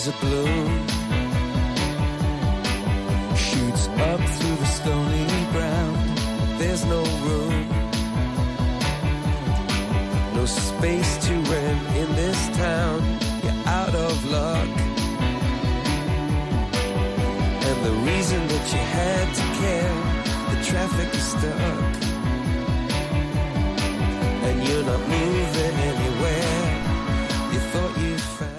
is a balloon.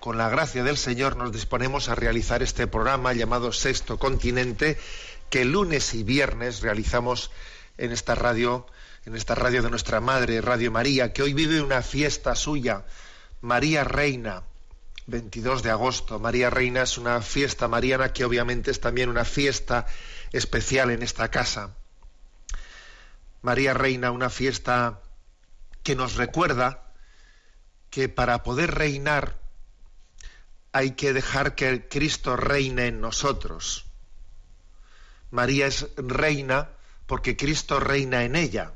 con la gracia del Señor, nos disponemos a realizar este programa llamado Sexto Continente, que lunes y viernes realizamos en esta radio, en esta radio de nuestra Madre, Radio María, que hoy vive una fiesta suya, María Reina. 22 de agosto. María Reina es una fiesta mariana que obviamente es también una fiesta especial en esta casa. María Reina, una fiesta que nos recuerda que para poder reinar hay que dejar que Cristo reine en nosotros. María es reina porque Cristo reina en ella.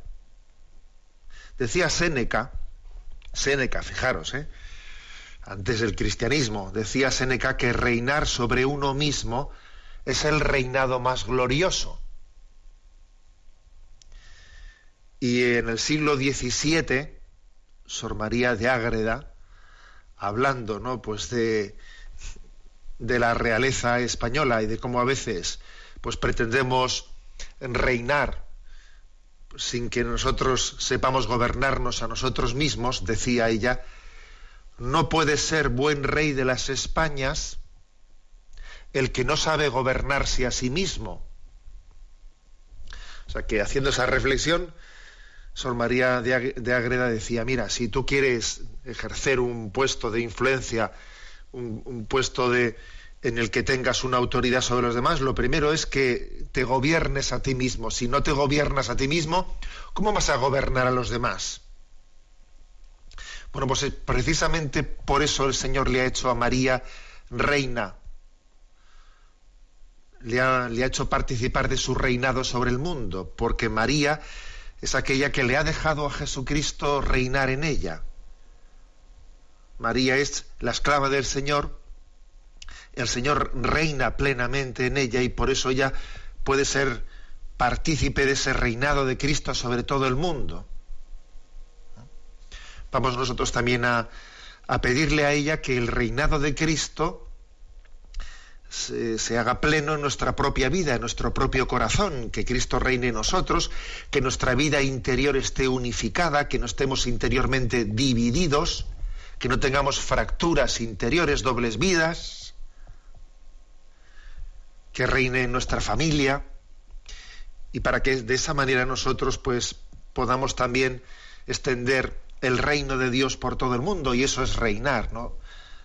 Decía Séneca, Séneca, fijaros, ¿eh? antes del cristianismo, decía Séneca que reinar sobre uno mismo es el reinado más glorioso. Y en el siglo XVII, Sor María de Ágreda, hablando, ¿no? Pues de, de la realeza española y de cómo a veces, pues pretendemos reinar sin que nosotros sepamos gobernarnos a nosotros mismos, decía ella, no puede ser buen rey de las Españas el que no sabe gobernarse a sí mismo. O sea que haciendo esa reflexión, Sor María de Ag- de Ágreda decía, mira, si tú quieres ejercer un puesto de influencia, un, puesto de, en el que tengas una autoridad sobre los demás, lo primero es que te gobiernes a ti mismo. Si no te gobiernas a ti mismo, ¿cómo vas a gobernar a los demás? Bueno, pues eh, precisamente por eso el Señor le ha hecho a María reina, le ha hecho participar de su reinado sobre el mundo, porque María es aquella que le ha dejado a Jesucristo reinar en ella. María es la esclava del Señor, el Señor reina plenamente en ella y por eso ella puede ser partícipe de ese reinado de Cristo sobre todo el mundo. Vamos nosotros también a, a pedirle a ella que el reinado de Cristo se, haga pleno en nuestra propia vida, en nuestro propio corazón, que Cristo reine en nosotros, que nuestra vida interior esté unificada, que no estemos interiormente divididos, que no tengamos fracturas interiores, dobles vidas, que reine en nuestra familia y para que de esa manera nosotros pues podamos también extender el reino de Dios por todo el mundo y eso es reinar, ¿no?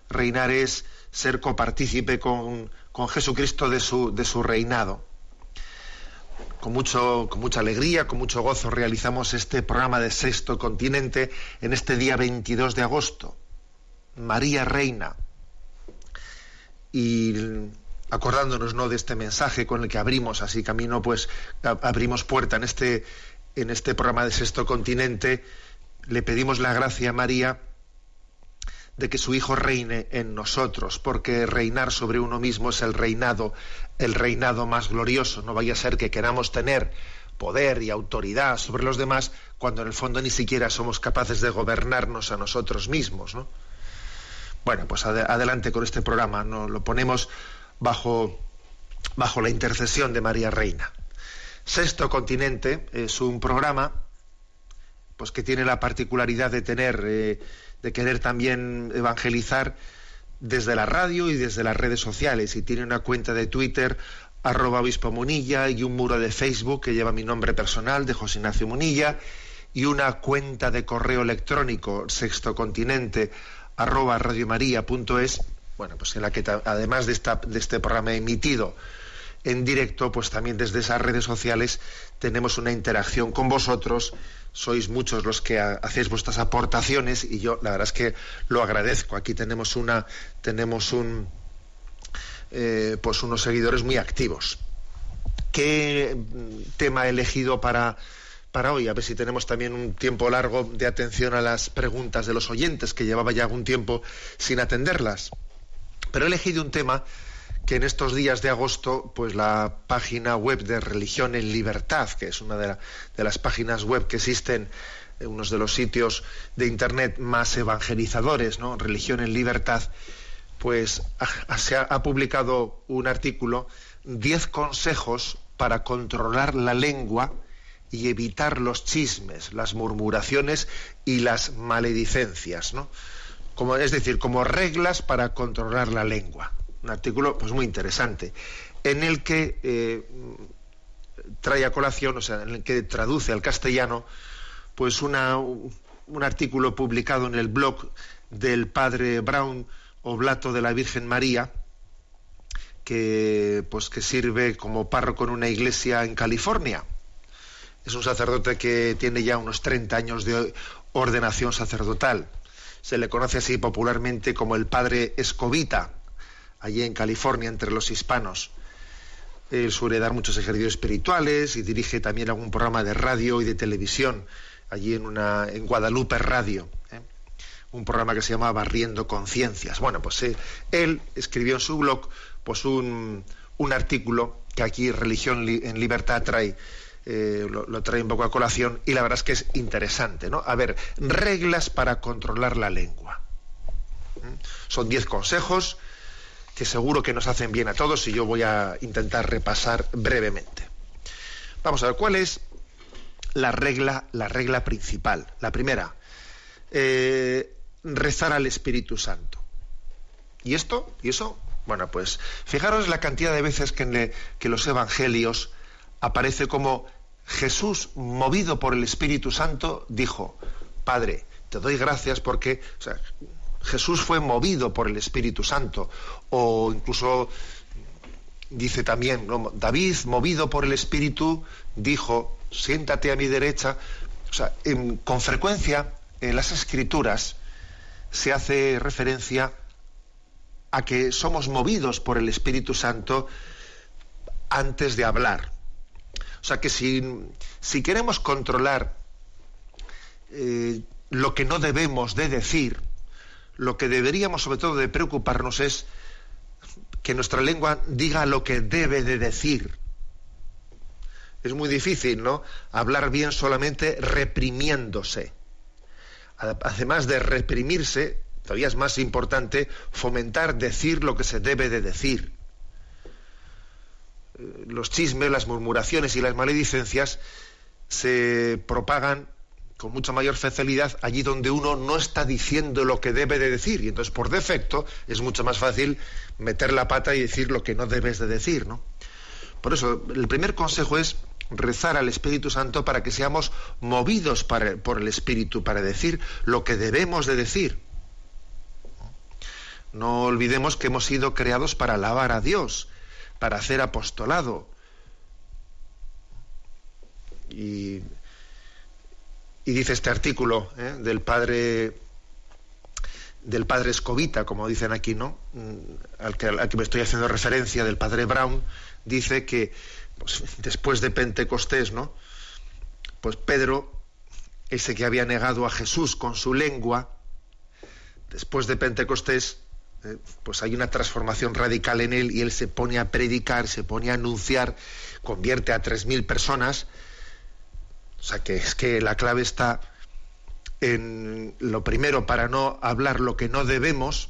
Reinar es ser copartícipe con, con Jesucristo de su, de su reinado. Con, mucho, con mucha alegría, con mucho gozo realizamos este programa de Sexto Continente en este día 22 de agosto. María Reina. Y acordándonos ¿no? de este mensaje con el que abrimos así camino, pues abrimos puerta en este, en este programa de Sexto Continente, le pedimos la gracia a María de que su Hijo reine en nosotros, porque reinar sobre uno mismo es el reinado, el reinado más glorioso. No vaya a ser que queramos tener poder y autoridad sobre los demás cuando en el fondo ni siquiera somos capaces de gobernarnos a nosotros mismos. ¿no? Bueno, pues ade- adelante con este programa. ¿no? Lo ponemos bajo, bajo la intercesión de María Reina. Sexto Continente es un programa pues que tiene la particularidad de tener, eh, de querer también evangelizar desde la radio y desde las redes sociales. Y tiene una cuenta de Twitter, arroba obispo Munilla, y un muro de Facebook que lleva mi nombre personal, de José Ignacio Munilla, y una cuenta de correo electrónico, sextocontinente, arroba radiomaria.es, bueno, pues en la que además de, esta, de este programa emitido en directo, pues también desde esas redes sociales tenemos una interacción con vosotros. Sois muchos los que hacéis vuestras aportaciones y yo la verdad es que lo agradezco. Aquí tenemos una, tenemos un, eh, pues unos seguidores muy activos. ¿Qué tema he elegido para, para hoy? A ver si tenemos también un tiempo largo de atención a las preguntas de los oyentes, que llevaba ya algún tiempo sin atenderlas. Pero he elegido un tema que en estos días de agosto, pues la página web de Religión en Libertad, que es una de, las páginas web que existen, eh, unos de los sitios de Internet más evangelizadores, ¿no? Religión en Libertad, pues se ha, ha publicado un artículo, 10 consejos para controlar la lengua y evitar los chismes, las murmuraciones y las maledicencias, ¿no? Como, es decir, como reglas para controlar la lengua un artículo pues muy interesante, en el que eh, trae a colación, o sea, en el que traduce al castellano, pues una, un artículo publicado en el blog del padre Brown Oblato de la Virgen María, que pues que sirve como párroco en una iglesia en California. Es un sacerdote que tiene ya unos 30 años de ordenación sacerdotal. Se le conoce así popularmente como el padre Escobita allí en California entre los hispanos. Él suele dar muchos ejercicios espirituales y dirige también algún programa de radio y de televisión allí en, una, en Guadalupe Radio. ¿eh? Un programa que se llama Barriendo Conciencias. Bueno, pues eh, él escribió en su blog pues un, un artículo que aquí Religión en Libertad trae, eh, lo, trae un poco a colación y la verdad es que es interesante, ¿no? A ver, reglas para controlar la lengua. Son diez consejos que seguro que nos hacen bien a todos y yo voy a intentar repasar brevemente. Vamos a ver cuál es la regla, la regla principal. La primera, eh, rezar al Espíritu Santo. ¿Y esto? ¿Y eso? Bueno, pues fijaros la cantidad de veces que en los evangelios aparece como Jesús, movido por el Espíritu Santo, dijo, Padre, te doy gracias porque, Jesús fue movido por el Espíritu Santo, o incluso dice también, David, movido por el Espíritu, dijo, siéntate a mi derecha. O sea, con frecuencia en las escrituras se hace referencia a que somos movidos por el Espíritu Santo antes de hablar. O sea que si, si queremos controlar eh, lo que no debemos de decir, lo que deberíamos sobre todo de preocuparnos es que nuestra lengua diga lo que debe de decir. Es muy difícil, ¿no? Hablar bien solamente reprimiéndose. Además de reprimirse, todavía es más importante fomentar decir lo que se debe de decir. Eh, los chismes, las murmuraciones y las maledicencias se propagan con mucha mayor facilidad allí donde uno no está diciendo lo que debe de decir. Y entonces, por defecto, es mucho más fácil meter la pata y decir lo que no debes de decir, ¿no? Por eso, el primer consejo es rezar al Espíritu Santo para que seamos movidos por el Espíritu, para decir lo que debemos de decir. No olvidemos que hemos sido creados para alabar a Dios, para hacer apostolado. Y y dice este artículo ¿eh? del padre del padre Escobita, como dicen aquí, ¿no? Mm, al que, al que me estoy haciendo referencia, del padre Brown, dice que pues, después de Pentecostés, ¿no? Pues Pedro, ese que había negado a Jesús con su lengua, después de Pentecostés, ¿eh? pues hay una transformación radical en él y él se pone a predicar, se pone a anunciar, convierte a tres mil personas o sea que es que la clave está en lo primero para no hablar lo que no debemos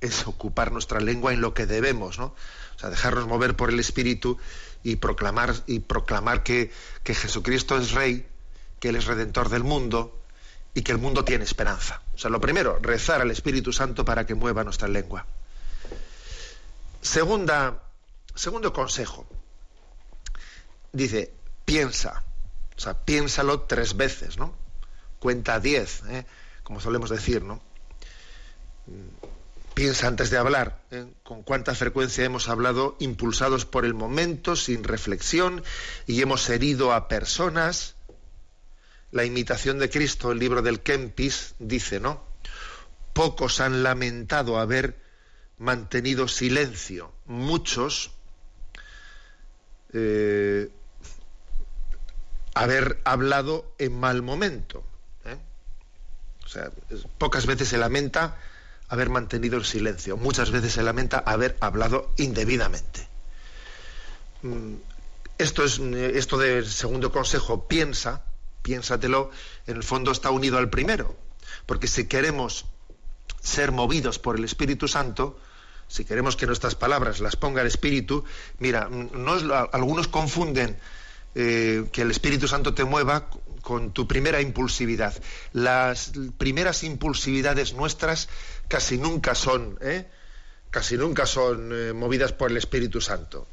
es ocupar nuestra lengua en lo que debemos, ¿no? O sea, dejarnos mover por el Espíritu y proclamar y proclamar que, que Jesucristo es Rey, que Él es Redentor del mundo y que el mundo tiene esperanza. O sea, lo primero, rezar al Espíritu Santo para que mueva nuestra lengua. Segunda, segundo consejo. Dice, piensa. O sea, piénsalo tres veces, ¿no? Cuenta diez, ¿eh? como solemos decir, ¿no? Piensa antes de hablar, ¿eh? con cuánta frecuencia hemos hablado impulsados por el momento, sin reflexión, y hemos herido a personas. La imitación de Cristo, el libro del Kempis, dice, ¿no? Pocos han lamentado haber mantenido silencio, muchos eh, haber hablado en mal momento. ¿eh? O sea, pocas veces se lamenta haber mantenido el silencio. Muchas veces se lamenta haber hablado indebidamente. Mm, esto es esto del segundo consejo, piensa, piénsatelo, en el fondo está unido al primero, porque si queremos ser movidos por el Espíritu Santo, si queremos que nuestras palabras las ponga el Espíritu, mira, no algunos confunden eh, que el Espíritu Santo te mueva con tu primera impulsividad. Las primeras impulsividades nuestras casi nunca son, ¿eh? casi nunca son eh, movidas por el Espíritu Santo.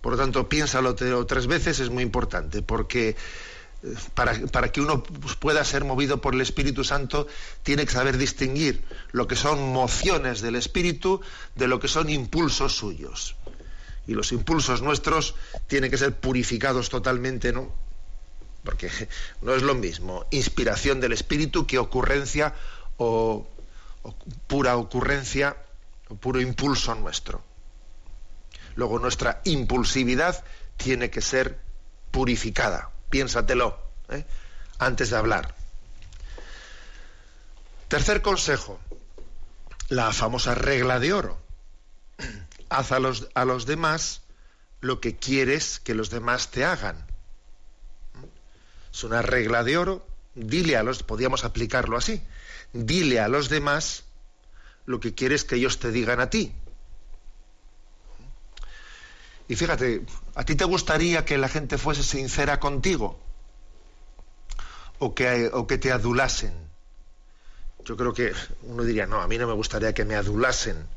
Por lo tanto, piénsalo tres veces, es muy importante, porque eh, para, para, que uno pueda ser movido por el Espíritu Santo, tiene que saber distinguir lo que son mociones del Espíritu de lo que son impulsos suyos. Y los impulsos nuestros tienen que ser purificados totalmente, ¿no? Porque no es lo mismo inspiración del Espíritu que ocurrencia o pura ocurrencia o puro impulso nuestro. Luego nuestra impulsividad tiene que ser purificada. Piénsatelo ¿eh? antes de hablar. Tercer consejo, la famosa regla de oro. Haz a los, a los demás lo que quieres que los demás te hagan. Es una regla de oro. Dile a los, podríamos aplicarlo así dile a los demás lo que quieres que ellos te digan a ti. Y fíjate, ¿a ti te gustaría que la gente fuese sincera contigo? ¿O que, o que te adulasen? Yo creo que uno diría, no, a mí no me gustaría que me adulasen,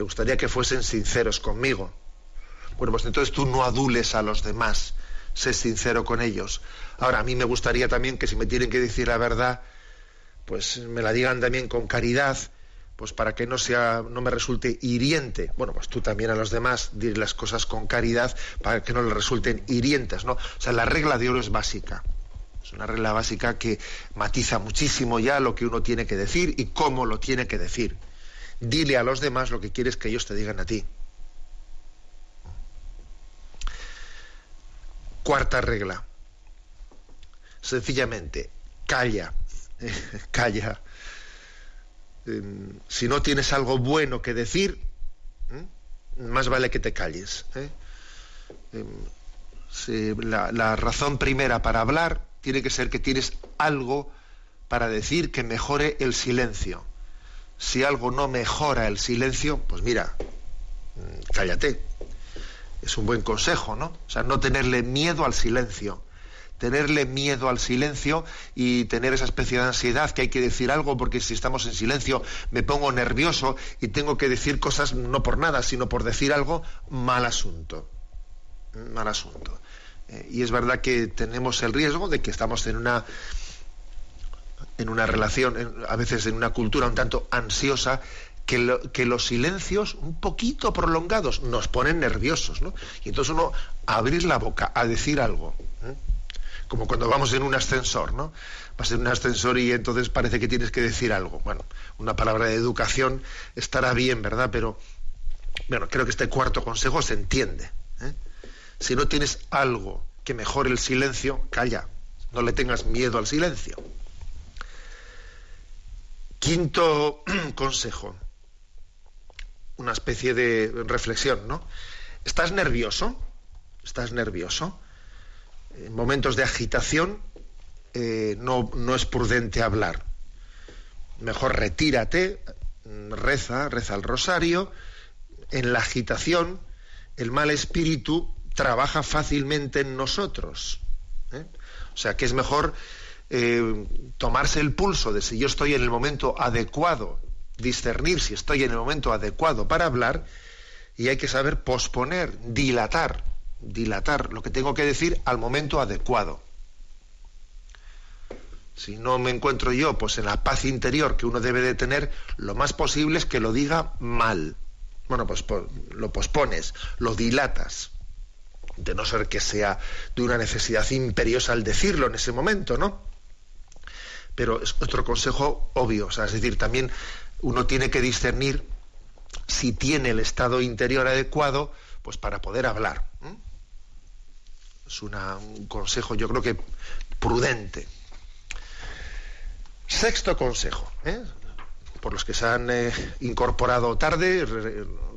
me gustaría que fuesen sinceros conmigo. Bueno, pues entonces tú no adules a los demás, sé sincero con ellos. Ahora, a mí me gustaría también que si me tienen que decir la verdad, pues me la digan también con caridad, pues para que no sea, no me resulte hiriente. Bueno, pues tú también a los demás dir las cosas con caridad para que no les resulten hirientes, ¿no? O sea, la regla de oro es básica. Es una regla básica que matiza muchísimo ya lo que uno tiene que decir y cómo lo tiene que decir. Dile a los demás lo que quieres que ellos te digan a ti. Cuarta regla. Sencillamente, calla calla. Em, si no tienes algo bueno que decir, más vale que te calles. ¿eh? Em, la, la razón primera para hablar tiene que ser que tienes algo para decir que mejore el silencio. Si algo no mejora el silencio, pues mira, mm, cállate. Es un buen consejo, ¿no? O sea, no tenerle miedo al silencio tenerle miedo al silencio y tener esa especie de ansiedad que hay que decir algo porque si estamos en silencio me pongo nervioso y tengo que decir cosas no por nada, sino por decir algo, mal asunto. Mal asunto. Eh, y es verdad que tenemos el riesgo de que estamos en una en una relación, a veces en una cultura un tanto ansiosa, que, que, los silencios un poquito prolongados nos ponen nerviosos, ¿no? Y entonces uno abrir la boca a decir algo, ¿eh? como cuando vamos en un ascensor, ¿no? Vas en un ascensor y entonces parece que tienes que decir algo. Bueno, una palabra de educación estará bien, ¿verdad? Pero, bueno, creo que este cuarto consejo se entiende. ¿eh? Si no tienes algo que mejore el silencio, calla. No le tengas miedo al silencio. Quinto consejo, una especie de reflexión, ¿no? ¿Estás nervioso? ¿Estás nervioso? en momentos de agitación eh, no, no es prudente hablar. Mejor retírate, reza, reza el rosario. En la agitación, el mal espíritu trabaja fácilmente en nosotros. ¿eh? O sea que es mejor eh, tomarse el pulso de si yo estoy en el momento adecuado, discernir si estoy en el momento adecuado para hablar, y hay que saber posponer, dilatar dilatar lo que tengo que decir al momento adecuado. si no me encuentro yo pues en la paz interior que uno debe de tener, lo más posible es que lo diga mal. Bueno, pues lo pospones, lo dilatas, de no ser que sea de una necesidad imperiosa al decirlo en ese momento, ¿no? Pero es otro consejo obvio, es decir, también uno tiene que discernir si tiene el estado interior adecuado, pues para poder hablar. Es un consejo, yo creo que prudente. Sexto consejo, ¿eh? por los que se han eh, incorporado tarde,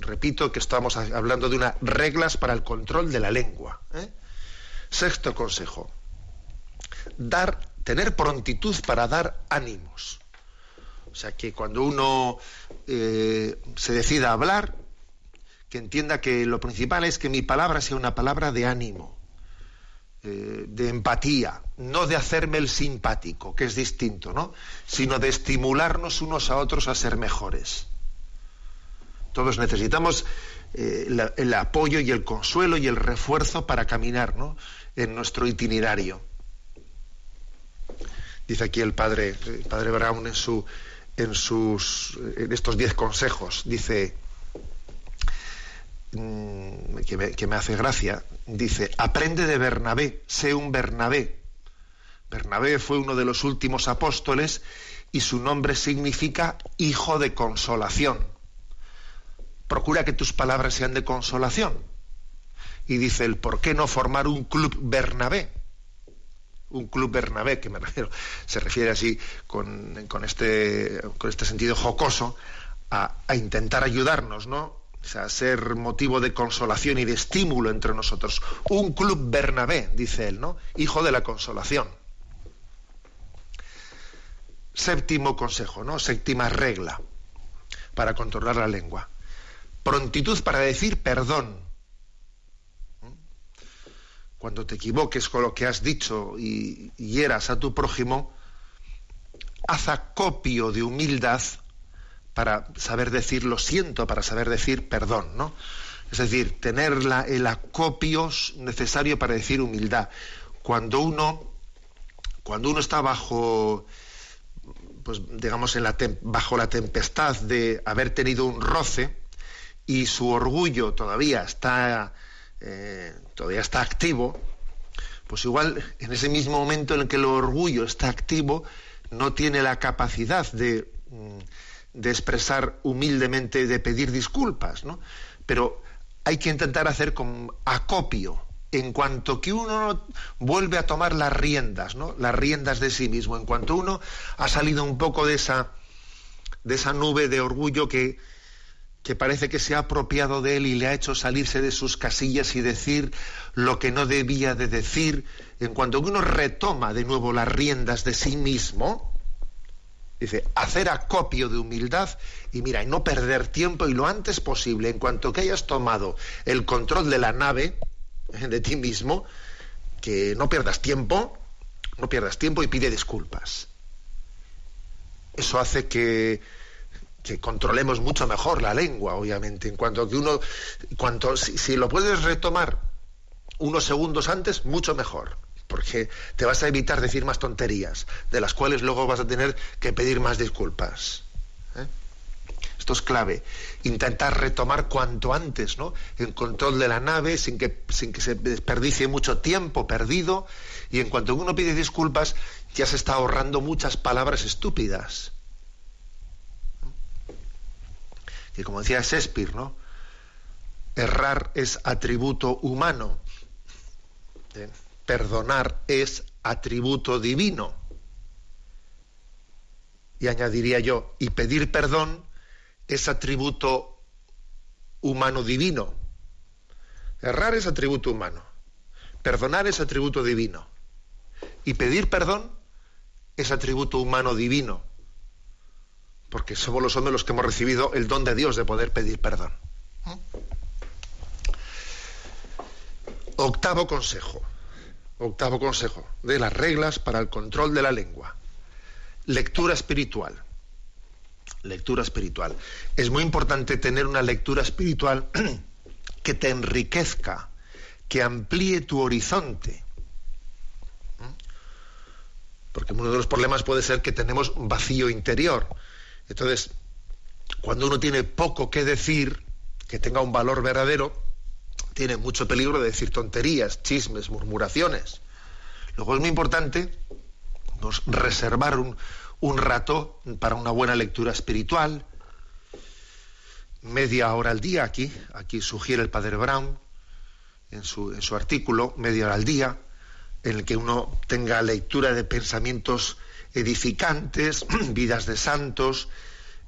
repito que estamos hablando de unas reglas para el control de la lengua. ¿eh? Sexto consejo, dar, tener prontitud para dar ánimos. O sea, que cuando uno se decida a hablar, que entienda que lo principal es que mi palabra sea una palabra de ánimo, eh, de empatía, no de hacerme el simpático, que es distinto, ¿no? Sino de estimularnos unos a otros a ser mejores. Todos necesitamos eh, el apoyo y el consuelo y el refuerzo para caminar ¿no? en nuestro itinerario. Dice aquí el padre, padre Brown en, su, en, sus, en estos diez consejos, dice, Mm, que me, hace gracia, dice, aprende de Bernabé, sé un Bernabé. Bernabé fue uno de los últimos apóstoles y su nombre significa hijo de consolación. Procura que tus palabras sean de consolación. Y dice el, ¿por qué no formar un club Bernabé? Un club Bernabé, que me refiero, se refiere así con, este, con este sentido jocoso a, a intentar ayudarnos, ¿no? o sea, ser motivo de consolación y de estímulo entre nosotros. Un club Bernabé, dice él, ¿no? Hijo de la consolación. Séptimo consejo, ¿no? Séptima regla para controlar la lengua. Prontitud para decir perdón. Cuando te equivoques con lo que has dicho y hieras a tu prójimo, haz acopio de humildad para saber decir lo siento, para saber decir perdón, ¿no? Es decir, tener el acopio necesario para decir humildad. Cuando uno, cuando uno está bajo, pues digamos, en la bajo la tempestad de haber tenido un roce y su orgullo todavía está, eh, todavía está activo, pues igual en ese mismo momento en el que el orgullo está activo, no tiene la capacidad de mm, de expresar humildemente, de pedir disculpas, ¿no? Pero hay que intentar hacer con acopio en cuanto que uno vuelve a tomar las riendas, ¿no? Las riendas de sí mismo, en cuanto uno ha salido un poco de esa de esa nube de orgullo que, que parece que se ha apropiado de él y le ha hecho salirse de sus casillas y decir lo que no debía de decir, en cuanto uno retoma de nuevo las riendas de sí mismo, Dice, hacer acopio de humildad y mira, y no perder tiempo y lo antes posible, en cuanto que hayas tomado el control de la nave, eh, de ti mismo, que no pierdas tiempo, no pierdas tiempo y pide disculpas. Eso hace que, que controlemos mucho mejor la lengua, obviamente, en cuanto que uno, cuanto, si lo puedes retomar unos segundos antes, mucho mejor porque te vas a evitar decir más tonterías, de las cuales luego vas a tener que pedir más disculpas. ¿eh? Esto es clave. Intentar retomar cuanto antes ¿no? el control de la nave sin que, sin que se desperdicie mucho tiempo perdido y en cuanto uno pide disculpas ya se está ahorrando muchas palabras estúpidas. Que como decía Shakespeare, ¿no? Errar es atributo humano. Perdonar es atributo divino. Y añadiría yo, y pedir perdón es atributo humano divino. Errar es atributo humano. Perdonar es atributo divino. Y pedir perdón es atributo humano divino. Porque somos los hombres los que hemos recibido el don de Dios de poder pedir perdón. Octavo consejo octavo consejo, de las reglas para el control de la lengua. Lectura espiritual. Lectura espiritual. Es muy importante tener una lectura espiritual que te enriquezca, que amplíe tu horizonte. Porque uno de los problemas puede ser que tenemos vacío interior. Entonces, cuando uno tiene poco que decir, que tenga un valor verdadero, tiene mucho peligro de decir tonterías, chismes, murmuraciones. Luego es muy importante pues, reservar un, un rato para una buena lectura espiritual, media hora al día aquí, aquí sugiere el padre Brown en su, en su artículo, media hora al día, en el que uno tenga lectura de pensamientos edificantes, vidas de santos,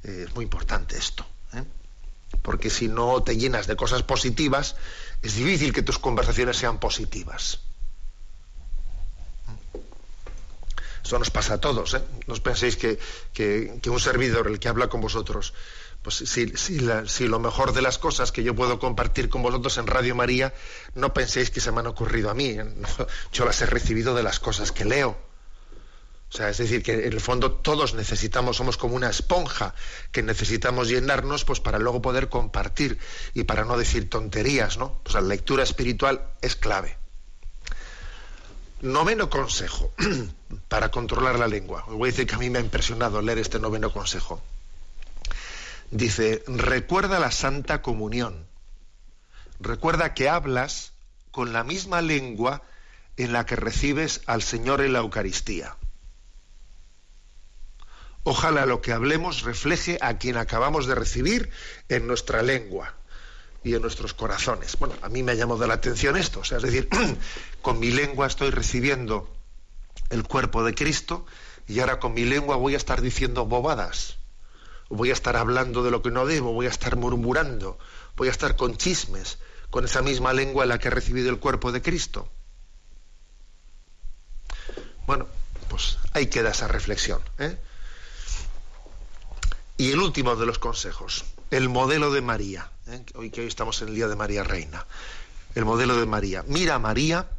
eh, es muy importante esto, ¿eh? porque si no te llenas de cosas positivas, es difícil que tus conversaciones sean positivas. Eso nos pasa a todos. ¿eh? No os penséis que, un servidor, el que habla con vosotros, pues si, si, lo mejor de las cosas que yo puedo compartir con vosotros en Radio María, no penséis que se me han ocurrido a mí. yo las he recibido de las cosas que leo. O sea, es decir, que en el fondo todos necesitamos, somos como una esponja que necesitamos llenarnos pues para luego poder compartir y para no decir tonterías, ¿no? Pues la lectura espiritual es clave. Noveno consejo para controlar la lengua. Os voy a decir que a mí me ha impresionado leer este noveno consejo. Dice, recuerda la Santa Comunión. Recuerda que hablas con la misma lengua en la que recibes al Señor en la Eucaristía. Ojalá lo que hablemos refleje a quien acabamos de recibir en nuestra lengua y en nuestros corazones. Bueno, a mí me ha llamado la atención esto, o sea, es decir, con mi lengua estoy recibiendo el cuerpo de Cristo y ahora con mi lengua voy a estar diciendo bobadas, voy a estar hablando de lo que no debo, voy a estar murmurando, voy a estar con chismes, con esa misma lengua en la que he recibido el cuerpo de Cristo. Bueno, pues ahí queda esa reflexión. ¿eh? Y el último de los consejos, el modelo de María. ¿eh? hoy que hoy estamos en el día de María Reina, el modelo de María. Mira a María,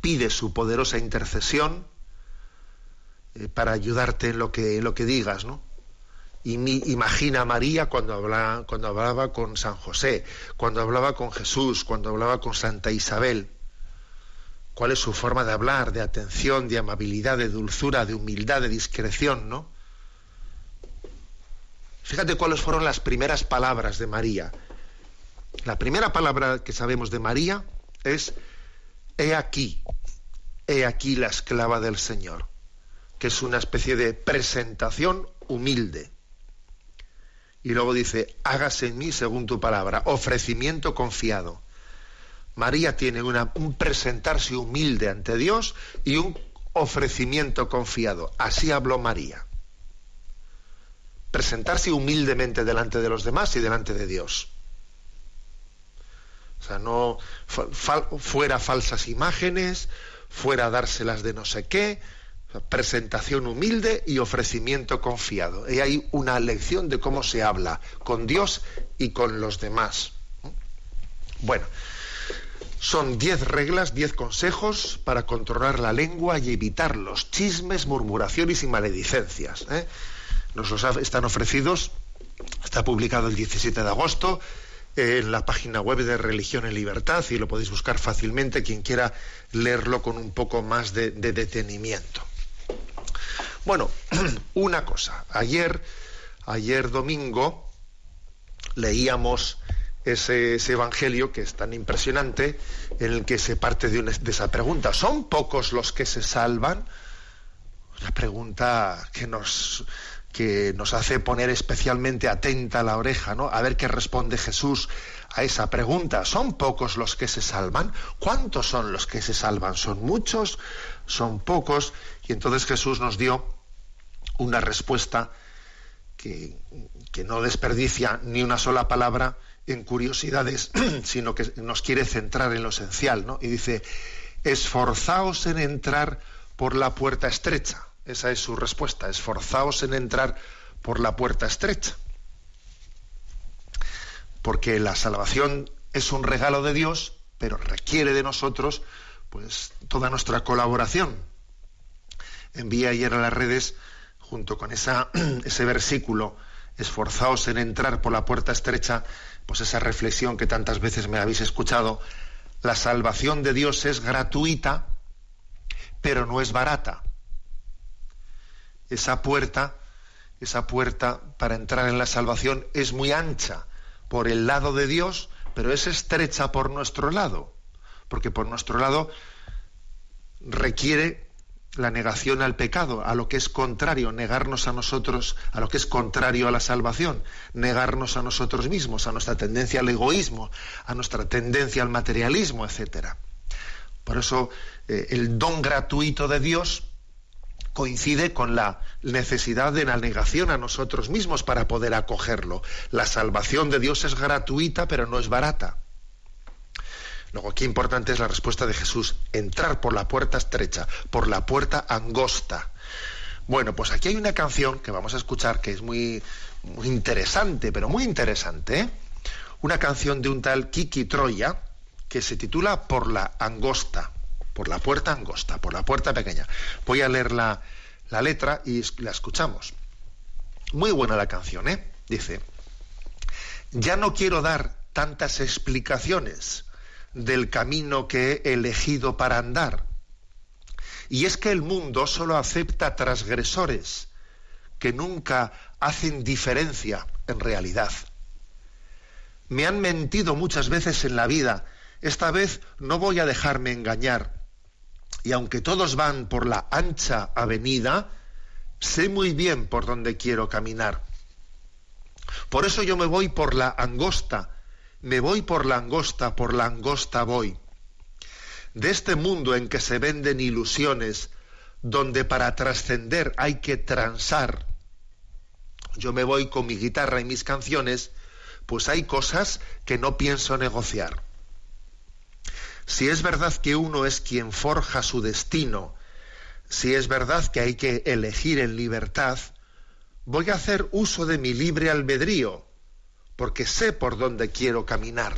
pide su poderosa intercesión eh, para ayudarte en lo que, lo que digas, ¿no? Y imagina a María cuando cuando hablaba con San José, cuando hablaba con Jesús, cuando hablaba con Santa Isabel. ¿Cuál es su forma de hablar, de atención, de amabilidad, de dulzura, de humildad, de discreción, ¿no? Fíjate cuáles fueron las primeras palabras de María. La primera palabra que sabemos de María es, he aquí, he aquí la esclava del Señor, que es una especie de presentación humilde. Y luego dice, hágase en mí según tu palabra, ofrecimiento confiado. María tiene un presentarse humilde ante Dios y un ofrecimiento confiado. Así habló María presentarse humildemente delante de los demás y delante de Dios. O sea, no fuera falsas imágenes, fuera dárselas de no sé qué, presentación humilde y ofrecimiento confiado. Y hay una lección de cómo se habla con Dios y con los demás. Bueno, son diez reglas, diez consejos para controlar la lengua y evitar los chismes, murmuraciones y maledicencias. ¿eh? Nos los están ofrecidos, está publicado el 17 de agosto en la página web de Religión en Libertad y lo podéis buscar fácilmente quien quiera leerlo con un poco más de, detenimiento. Bueno, una cosa. Ayer, ayer domingo, leíamos ese, evangelio que es tan impresionante, en el que se parte de, de esa pregunta. ¿Son pocos los que se salvan? Una pregunta que nos, que nos hace poner especialmente atenta la oreja, ¿no? A ver qué responde Jesús a esa pregunta. ¿Son pocos los que se salvan? ¿Cuántos son los que se salvan? ¿Son muchos? ¿Son pocos? Y entonces Jesús nos dio una respuesta que, que no desperdicia ni una sola palabra en curiosidades, sino que nos quiere centrar en lo esencial, ¿no? Y dice, esforzaos en entrar por la puerta estrecha esa es su respuesta. Esforzaos en entrar por la puerta estrecha. Porque la salvación es un regalo de Dios, pero requiere de nosotros pues toda nuestra colaboración. Envié ayer a las redes, junto con esa, ese versículo, esforzaos en entrar por la puerta estrecha, pues esa reflexión que tantas veces me habéis escuchado. La salvación de Dios es gratuita, pero no es barata. Esa puerta, esa puerta para entrar en la salvación es muy ancha por el lado de Dios, pero es estrecha por nuestro lado, porque por nuestro lado requiere la negación al pecado, a lo que es contrario, negarnos a nosotros, a lo que es contrario a la salvación, negarnos a nosotros mismos, a nuestra tendencia al egoísmo, a nuestra tendencia al materialismo, etcétera. Por eso eh, el don gratuito de Dios coincide con la necesidad de la negación a nosotros mismos para poder acogerlo. La salvación de Dios es gratuita, pero no es barata. Luego, qué importante es la respuesta de Jesús, entrar por la puerta estrecha, por la puerta angosta. Bueno, pues aquí hay una canción que vamos a escuchar que es muy, interesante, pero muy interesante. ¿eh? Una canción de un tal Kiki Troya que se titula Por la angosta, por la puerta angosta, por la puerta pequeña. Voy a leer la, la letra y la escuchamos. Muy buena la canción, ¿eh? Dice, ya no quiero dar tantas explicaciones del camino que he elegido para andar. Y es que el mundo solo acepta transgresores que nunca hacen diferencia en realidad. Me han mentido muchas veces en la vida. Esta vez no voy a dejarme engañar. Y aunque todos van por la ancha avenida, sé muy bien por dónde quiero caminar. Por eso yo me voy por la angosta, me voy por la angosta, por la angosta voy. De este mundo en que se venden ilusiones, donde para trascender hay que transar, yo me voy con mi guitarra y mis canciones, pues hay cosas que no pienso negociar. Si es verdad que uno es quien forja su destino, si es verdad que hay que elegir en libertad, voy a hacer uso de mi libre albedrío, porque sé por dónde quiero caminar.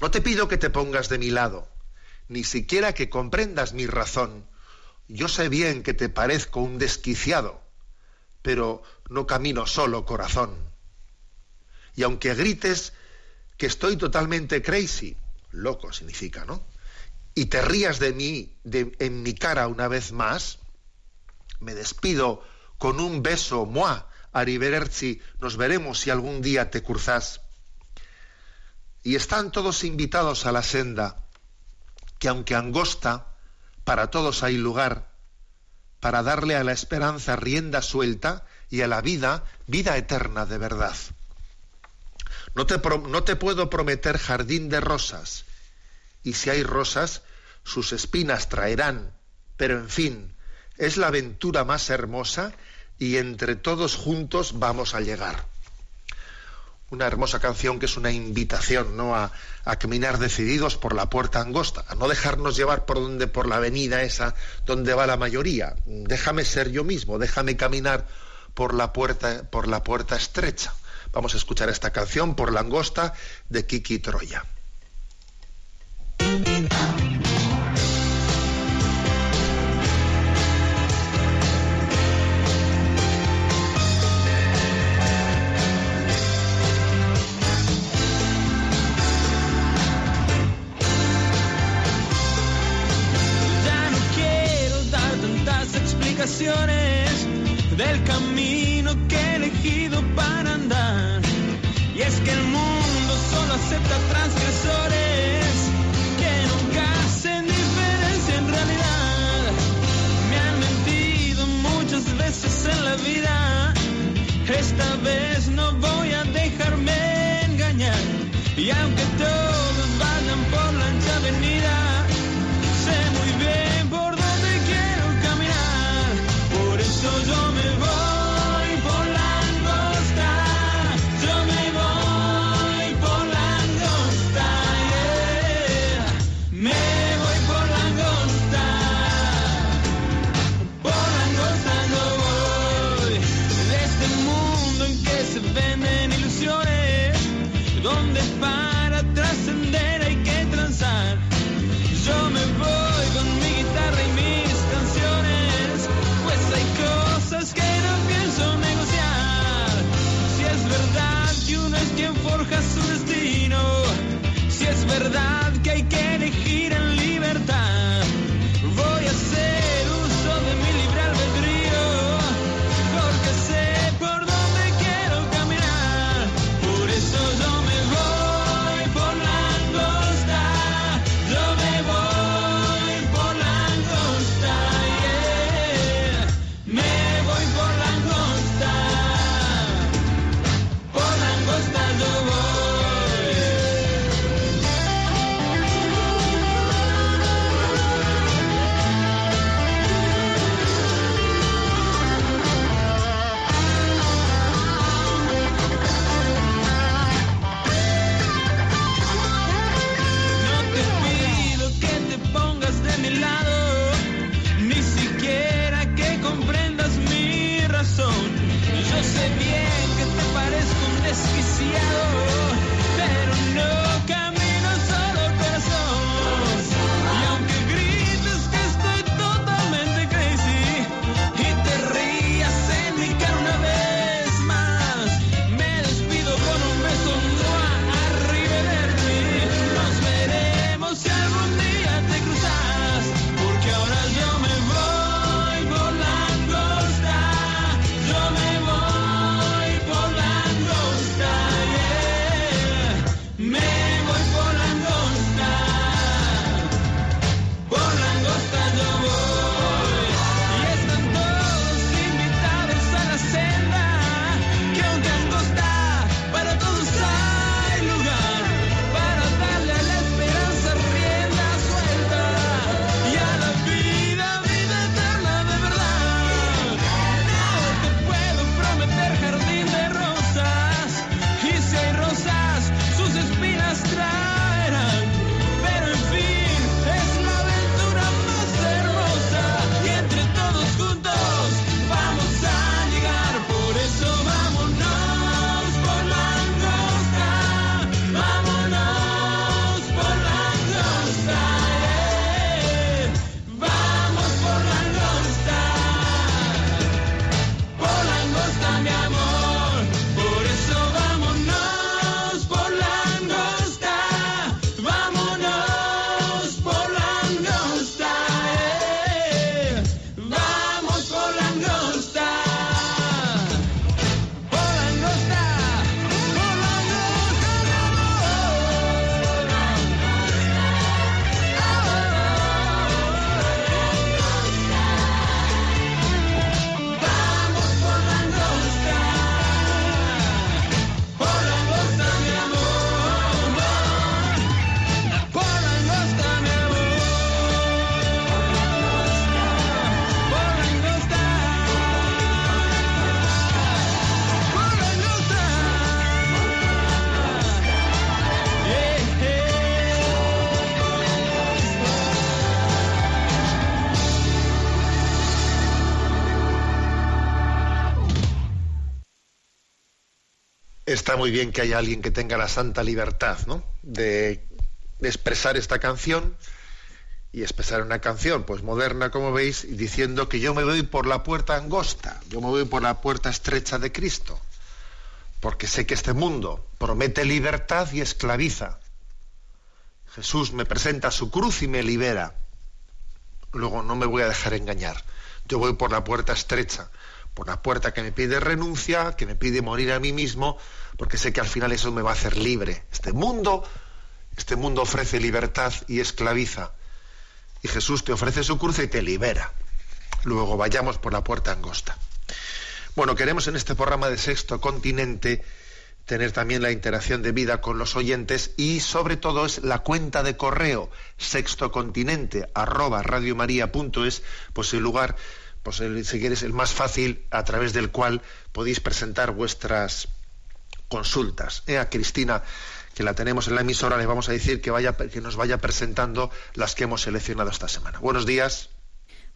No te pido que te pongas de mi lado, ni siquiera que comprendas mi razón. Yo sé bien que te parezco un desquiciado, pero no camino solo, corazón. Y aunque grites que estoy totalmente crazy, loco significa, ¿no? Y te rías de mí de, en mi cara una vez más, me despido con un beso, moi, Arrivederci, nos veremos si algún día te cruzas. Y están todos invitados a la senda, que aunque angosta, para todos hay lugar, para darle a la esperanza rienda suelta y a la vida vida eterna de verdad. No te, puedo prometer jardín de rosas, y si hay rosas, sus espinas traerán, pero en fin, es la aventura más hermosa y entre todos juntos vamos a llegar. Una hermosa canción que es una invitación ¿no? a, a, caminar decididos por la puerta angosta, a no dejarnos llevar por donde, por la avenida esa donde va la mayoría. Déjame ser yo mismo, déjame caminar por la puerta, por la puerta estrecha. Vamos a escuchar esta canción por la angosta de Kiki Troya. Camino que he elegido para andar. Y es que el mundo solo acepta transgresores que nunca hacen diferencia en realidad. Me han mentido muchas veces en la vida. Esta vez no voy a dejarme engañar. Y aunque todos vayan por la ancha avenida, está muy bien que haya alguien que tenga la santa libertad, ¿no? De, expresar esta canción y expresar una canción, pues moderna, como veis, diciendo que yo me voy por la puerta angosta, yo me voy por la puerta estrecha de Cristo, porque sé que este mundo promete libertad y esclaviza. Jesús me presenta su cruz y me libera. Luego no me voy a dejar engañar. Yo voy por la puerta estrecha, por la puerta que me pide renuncia, que me pide morir a mí mismo, porque sé que al final eso me va a hacer libre. Este mundo, este mundo ofrece libertad y esclaviza y Jesús te ofrece su cruz y te libera. Luego vayamos por la puerta angosta. Bueno, queremos en este programa de Sexto Continente tener también la interacción de vida con los oyentes y sobre todo es la cuenta de correo sextocontinente arroba radiomaria.es, pues el lugar, pues el, si quieres, el más fácil a través del cual podéis presentar vuestras consultas. Eh, a Cristina que la tenemos en la emisora, le vamos a decir que, vaya, que nos vaya presentando las que hemos seleccionado esta semana. Buenos días.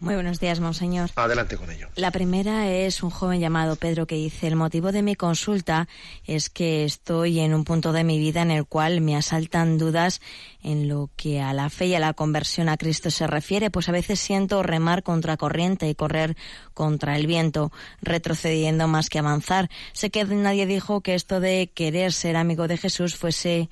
Muy buenos días, monseñor. Adelante con ello. La primera es un joven llamado Pedro que dice, el motivo de mi consulta es que estoy en un punto de mi vida en el cual me asaltan dudas en lo que a la fe y a la conversión a Cristo se refiere, pues a veces siento remar contra corriente y correr contra el viento, retrocediendo más que avanzar. Sé que nadie dijo que esto de querer ser amigo de Jesús fuese,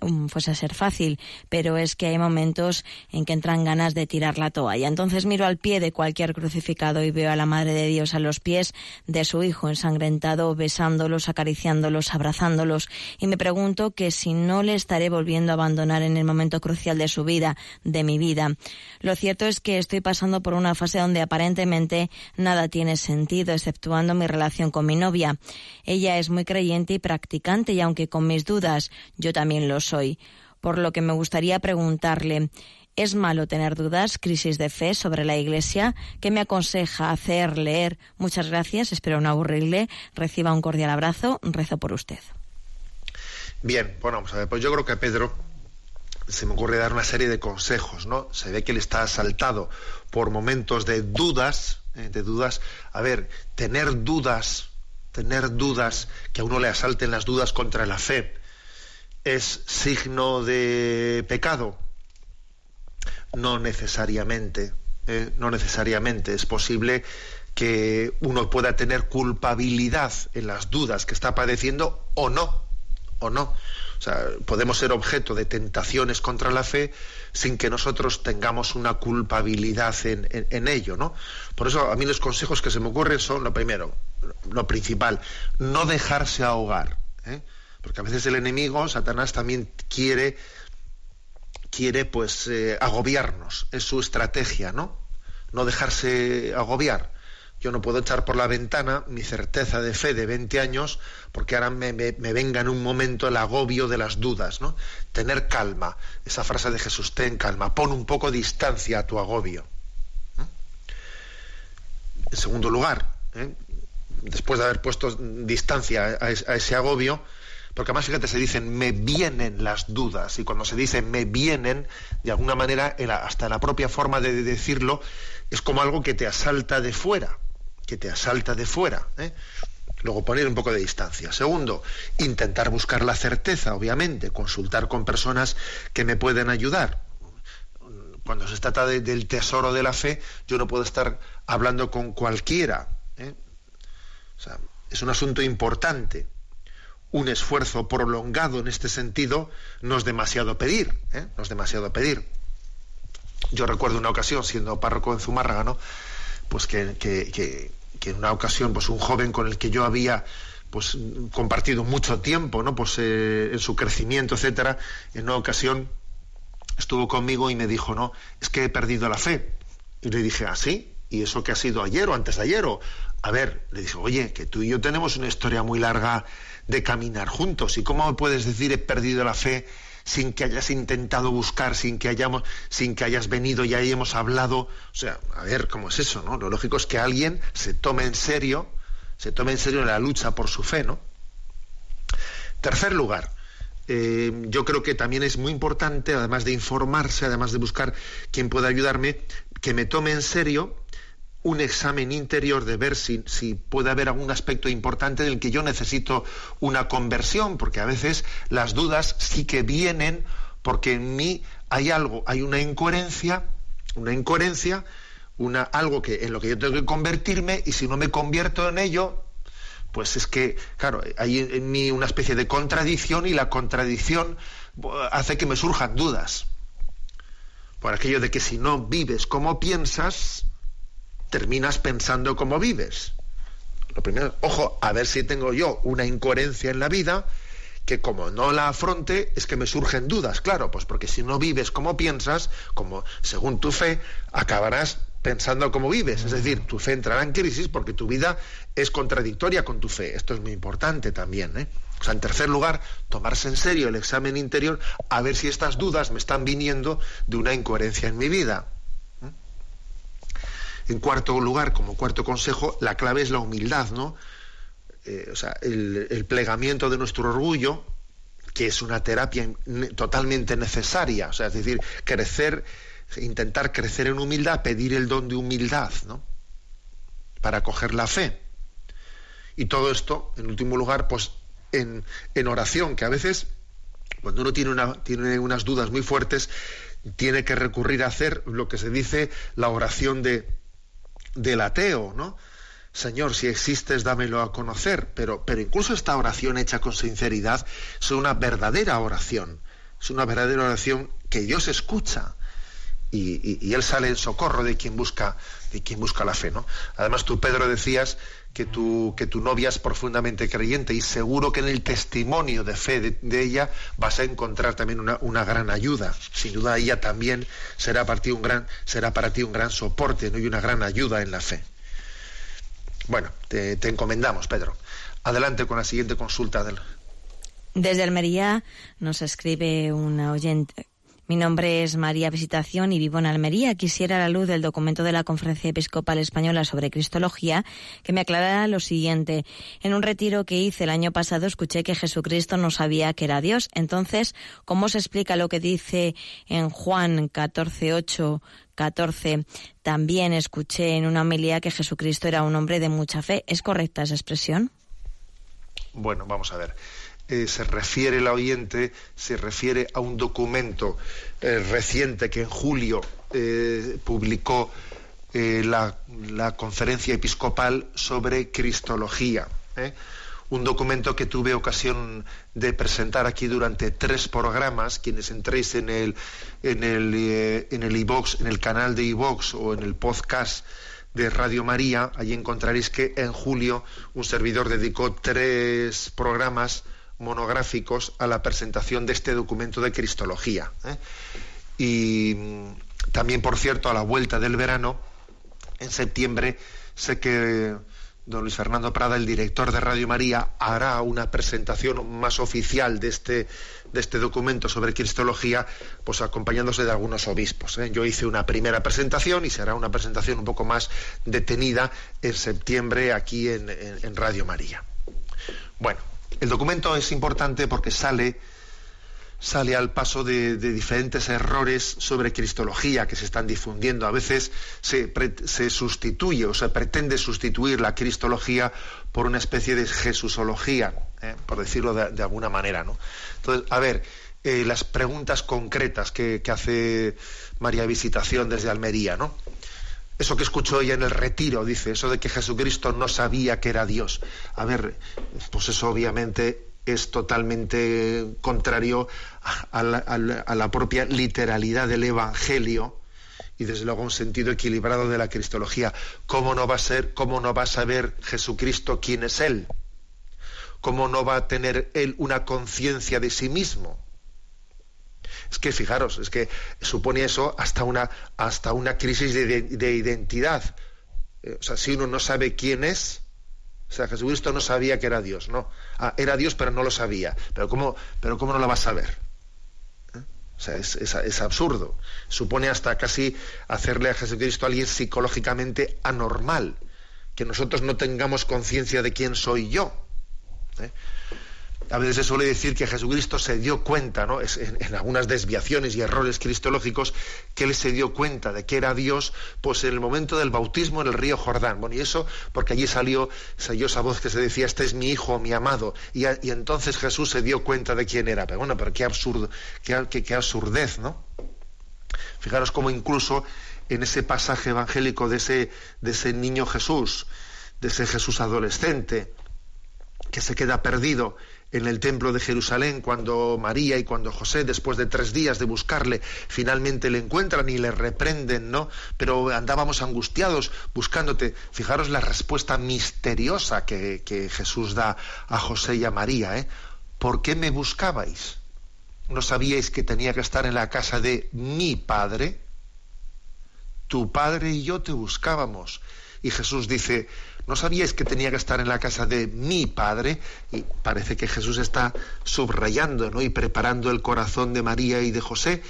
um, fuese a ser fácil, pero es que hay momentos en que entran ganas de tirar la toalla. Entonces miro al pie de cualquier crucificado y veo a la Madre de Dios a los pies de su Hijo ensangrentado, besándolos, acariciándolos, abrazándolos, y me pregunto que si no le estaré volviendo a abandonar en el momento crucial de su vida, de mi vida. Lo cierto es que estoy pasando por una fase donde aparentemente nada tiene sentido, exceptuando mi relación con mi novia. Ella es muy creyente y practicante y aunque con mis dudas yo también lo soy. Por lo que me gustaría preguntarle, ¿Es malo tener dudas, crisis de fe sobre la Iglesia? ¿Qué me aconseja hacer, leer? Muchas gracias, espero no aburrirle. Reciba un cordial abrazo, rezo por usted. Bien, bueno, vamos a ver, pues yo creo que Pedro se me ocurre dar una serie de consejos, ¿no? Se ve que él está asaltado por momentos de dudas, ¿eh? de dudas. A ver, tener dudas, tener dudas, que a uno le asalten las dudas contra la fe, ¿es signo de pecado? No necesariamente, ¿eh? no necesariamente. Es posible que uno pueda tener culpabilidad en las dudas que está padeciendo o no, o no sea, podemos ser objeto de tentaciones contra la fe sin que nosotros tengamos una culpabilidad en, ello, ¿no? Por eso a mí los consejos que se me ocurren son, lo primero, lo principal, no dejarse ahogar, ¿eh? porque a veces el enemigo, Satanás, también quiere, quiere pues eh, agobiarnos, es su estrategia, ¿no? No dejarse agobiar. Yo no puedo echar por la ventana mi certeza de fe de 20 años porque ahora me, venga en un momento el agobio de las dudas, ¿no? Tener calma. Esa frase de Jesús, ten calma, pon un poco distancia a tu agobio. En segundo lugar, ¿eh? después de haber puesto distancia a, ese agobio, porque además fíjate, se dicen me vienen las dudas, y cuando se dice me vienen, de alguna manera, hasta la propia forma de decirlo, es como algo que te asalta de fuera que te asalta de fuera. ¿eh? Luego poner un poco de distancia. Segundo, intentar buscar la certeza, obviamente, consultar con personas que me pueden ayudar. Cuando se trata del tesoro de la fe, yo no puedo estar hablando con cualquiera. ¿eh? es un asunto importante. Un esfuerzo prolongado en este sentido no es demasiado pedir. ¿eh? No es demasiado pedir. Yo recuerdo una ocasión, siendo párroco en Zumárraga, ¿no? Pues que, que, en una ocasión pues un joven con el que yo había pues compartido mucho tiempo no pues eh, en su crecimiento etcétera en una ocasión estuvo conmigo y me dijo no es que he perdido la fe y le dije ah y eso que ha sido ayer o antes de ayer o a ver le dije oye que tú y yo tenemos una historia muy larga de caminar juntos. Y cómo me puedes decir he perdido la fe sin que hayas intentado buscar, sin que hayamos, sin que hayas venido y hayamos hablado. O sea, a ver cómo es eso, ¿no? Lo lógico es que alguien se tome en serio, se tome en serio la lucha por su fe, ¿no? Tercer lugar, eh, yo creo que también es muy importante, además de informarse, además de buscar quien pueda ayudarme, que me tome en serio un examen interior de ver si, si, puede haber algún aspecto importante en el que yo necesito una conversión, porque a veces las dudas sí que vienen porque en mí hay algo, hay una incoherencia, una incoherencia, una, algo que, en lo que yo tengo que convertirme y si no me convierto en ello, pues es que, claro, hay en mí una especie de contradicción y la contradicción hace que me surjan dudas. Por aquello de que si no vives como piensas, terminas pensando como vives. Lo primero, ojo, a ver si tengo yo una incoherencia en la vida que como no la afronte es que me surgen dudas, claro, pues porque si no vives como piensas, como según tu fe, acabarás pensando como vives, es decir, tu fe entrará en crisis porque tu vida es contradictoria con tu fe. Esto es muy importante también. ¿eh? O sea, en tercer lugar, tomarse en serio el examen interior a ver si estas dudas me están viniendo de una incoherencia en mi vida. En cuarto lugar, como cuarto consejo, la clave es la humildad, ¿no? Eh, o sea, el, plegamiento de nuestro orgullo, que es una terapia totalmente necesaria, o sea, es decir, crecer, intentar crecer en humildad, pedir el don de humildad, ¿no? Para coger la fe. Y todo esto, en último lugar, pues en, oración, que a veces, cuando uno tiene unas dudas muy fuertes, tiene que recurrir a hacer lo que se dice la oración de, del ateo, ¿no? Señor, si existes, dámelo a conocer. Pero, pero incluso esta oración hecha con sinceridad es una verdadera oración. Es una verdadera oración que Dios escucha. Y, Él sale en socorro de quien busca, de quien busca la fe. ¿no? Además, tú, Pedro, decías que tu, que tu novia es profundamente creyente y seguro que en el testimonio de fe de, ella vas a encontrar también una, una, gran ayuda. Sin duda ella también será para ti un gran, será para ti un gran soporte ¿no? y una gran ayuda en la fe. Bueno, te, encomendamos, Pedro. Adelante con la siguiente consulta. Del... Desde Almería nos escribe una oyente. Mi nombre es María Visitación y vivo en Almería. Quisiera, a la luz del documento de la Conferencia Episcopal Española sobre Cristología, que me aclarara lo siguiente. En un retiro que hice el año pasado escuché que Jesucristo no sabía que era Dios. Entonces, ¿cómo se explica lo que dice en Juan 14.8 14. También escuché en una homilía que Jesucristo era un hombre de mucha fe. ¿Es correcta esa expresión? Bueno, vamos a ver. Eh, se refiere el oyente, se refiere a un documento eh, reciente que en julio eh, publicó la, la, conferencia episcopal sobre Cristología un documento que tuve ocasión de presentar aquí durante tres programas. Quienes entréis en el en el en el iBox, en el canal de iBox o en el podcast de Radio María, allí encontraréis que en julio un servidor dedicó tres programas monográficos a la presentación de este documento de Cristología. ¿eh? Y mm, también, por cierto, a la vuelta del verano, en septiembre, sé que don Luis Fernando Prada, el director de Radio María, hará una presentación más oficial de este, de este documento sobre cristología, pues acompañándose de algunos obispos. ¿eh? Yo hice una primera presentación y se hará una presentación un poco más detenida en septiembre aquí en, en Radio María. Bueno, el documento es importante porque sale sale al paso de, diferentes errores sobre cristología que se están difundiendo. A veces se, sustituye o se pretende sustituir la cristología por una especie de jesusología, ¿eh? por decirlo de, alguna manera. ¿no? Entonces, a ver, eh, las preguntas concretas que, hace María Visitación desde Almería, ¿no? Eso que escuchó ella en el retiro, dice, eso de que Jesucristo no sabía que era Dios. A ver, pues eso obviamente es totalmente contrario a la, propia literalidad del Evangelio y desde luego un sentido equilibrado de la cristología. ¿Cómo no va a ser, cómo no va a saber Jesucristo quién es Él? ¿Cómo no va a tener Él una conciencia de sí mismo? Es que fijaros, es que supone eso hasta una, hasta una crisis de, de identidad. Eh, o sea, si uno no sabe quién es, o sea, Jesucristo no sabía que era Dios, ¿no? Ah, era Dios, pero no lo sabía. Pero ¿cómo, pero cómo no lo va a saber? ¿Eh? O sea, es, absurdo. Supone hasta casi hacerle a Jesucristo a alguien psicológicamente anormal. Que nosotros no tengamos conciencia de quién soy yo. ¿eh? A veces se suele decir que Jesucristo se dio cuenta, ¿no? En, algunas desviaciones y errores cristológicos, que él se dio cuenta de que era Dios, pues en el momento del bautismo en el río Jordán. Bueno, y eso porque allí salió, salió esa voz que se decía, este es mi hijo, mi amado, y, entonces Jesús se dio cuenta de quién era. Pero bueno, pero qué absurdo, qué, qué absurdez, ¿no? Fijaros cómo incluso en ese pasaje evangélico de ese, de ese niño Jesús, de ese Jesús adolescente, que se queda perdido en el templo de Jerusalén cuando María y cuando José, después de tres días de buscarle, finalmente le encuentran y le reprenden, ¿no? Pero andábamos angustiados buscándote. Fijaros la respuesta misteriosa que, Jesús da a José y a María, ¿eh? ¿Por qué me buscabais? ¿No sabíais que tenía que estar en la casa de mi padre? Tu padre y yo te buscábamos. Y Jesús dice, ¿No sabíais que tenía que estar en la casa de mi padre? Y parece que Jesús está subrayando ¿no? y preparando el corazón de María y de José,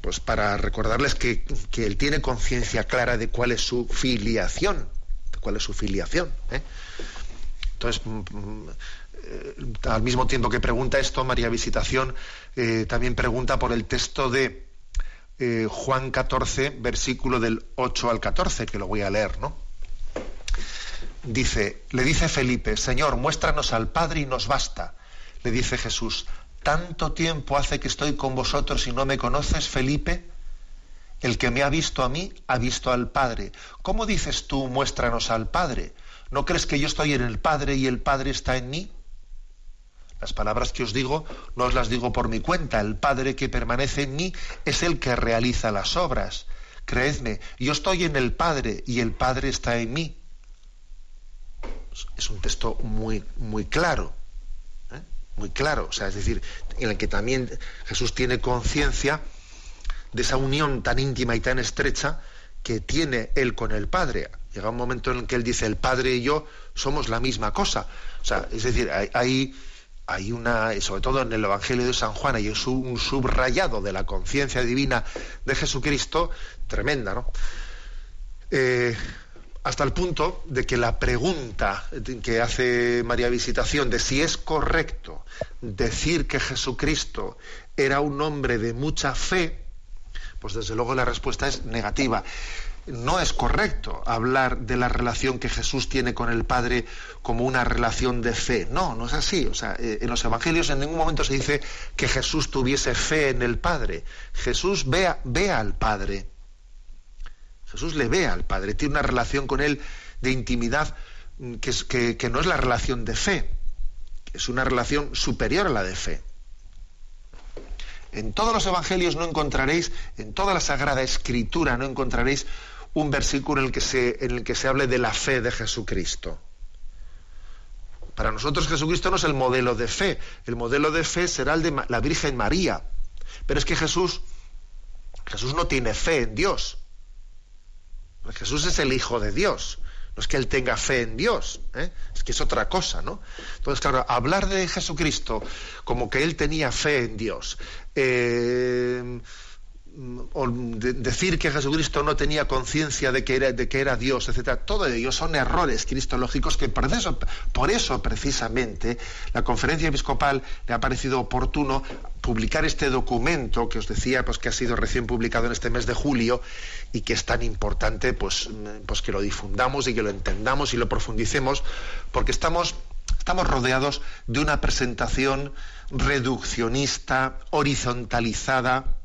pues para recordarles que, él tiene conciencia clara de cuál es su filiación, de cuál es su filiación. ¿eh? Entonces, mm, mm, eh, al mismo tiempo que pregunta esto, María Visitación eh, también pregunta por el texto de Juan 14, versículo del 8 al 14, que lo voy a leer, ¿no? Dice, le dice Felipe, Señor, muéstranos al Padre y nos basta. Le dice Jesús, ¿tanto tiempo hace que estoy con vosotros y no me conoces, Felipe? El que me ha visto a mí, ha visto al Padre. ¿Cómo dices tú, muéstranos al Padre? ¿No crees que yo estoy en el Padre y el Padre está en mí? Las palabras que os digo no os las digo por mi cuenta. El Padre que permanece en mí es el que realiza las obras. Creedme, yo estoy en el Padre y el Padre está en mí es un texto muy, muy claro, ¿eh? muy claro, o sea, es decir, en el que también Jesús tiene conciencia de esa unión tan íntima y tan estrecha que tiene él con el Padre. Llega un momento en el que él dice, el Padre y yo somos la misma cosa. O sea, es decir, hay, hay una, sobre todo en el Evangelio de San Juan, hay un subrayado de la conciencia divina de Jesucristo tremenda, ¿no? Eh, hasta el punto de que la pregunta que hace María Visitación de si es correcto decir que Jesucristo era un hombre de mucha fe, pues desde luego la respuesta es negativa. No es correcto hablar de la relación que Jesús tiene con el Padre como una relación de fe. No, no es así. O sea, eh, en los Evangelios en ningún momento se dice que Jesús tuviese fe en el Padre. Jesús ve, ve al Padre Jesús le ve al Padre, tiene una relación con Él de intimidad mm, que, no es la relación de fe, es una relación superior a la de fe. En todos los evangelios no encontraréis, en toda la Sagrada Escritura no encontraréis un versículo en el que se, en el que se hable de la fe de Jesucristo. Para nosotros Jesucristo no es el modelo de fe, el modelo de fe será el de la Virgen María. Pero es que Jesús, Jesús no tiene fe en Dios. Jesús es el Hijo de Dios. No es que él tenga fe en Dios, ¿eh? es que es otra cosa, ¿no? Entonces, claro, hablar de Jesucristo como que él tenía fe en Dios, eh, decir que Jesucristo no tenía conciencia de que era de que era Dios, etcétera, todo ello son errores cristológicos que por eso, por eso precisamente la conferencia episcopal le ha parecido oportuno publicar este documento que os decía pues que ha sido recién publicado en este mes de julio y que es tan importante pues, pues que lo difundamos y que lo entendamos y lo profundicemos porque estamos estamos rodeados de una presentación reduccionista, horizontalizada,